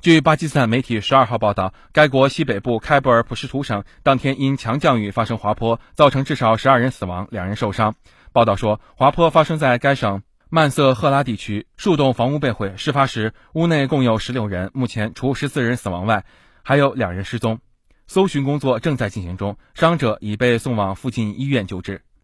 据巴基斯坦媒体十二号报道该国西北部开布尔普什图省当天因强降雨发生滑坡造成至少十二人死亡两人受伤。报道说滑坡发生在该省曼瑟赫拉地区数栋房屋被毁事发时屋内共有十六人目前除十四人死亡外还有两人失踪。搜寻工作正在进行中伤者已被送往附近医院救治。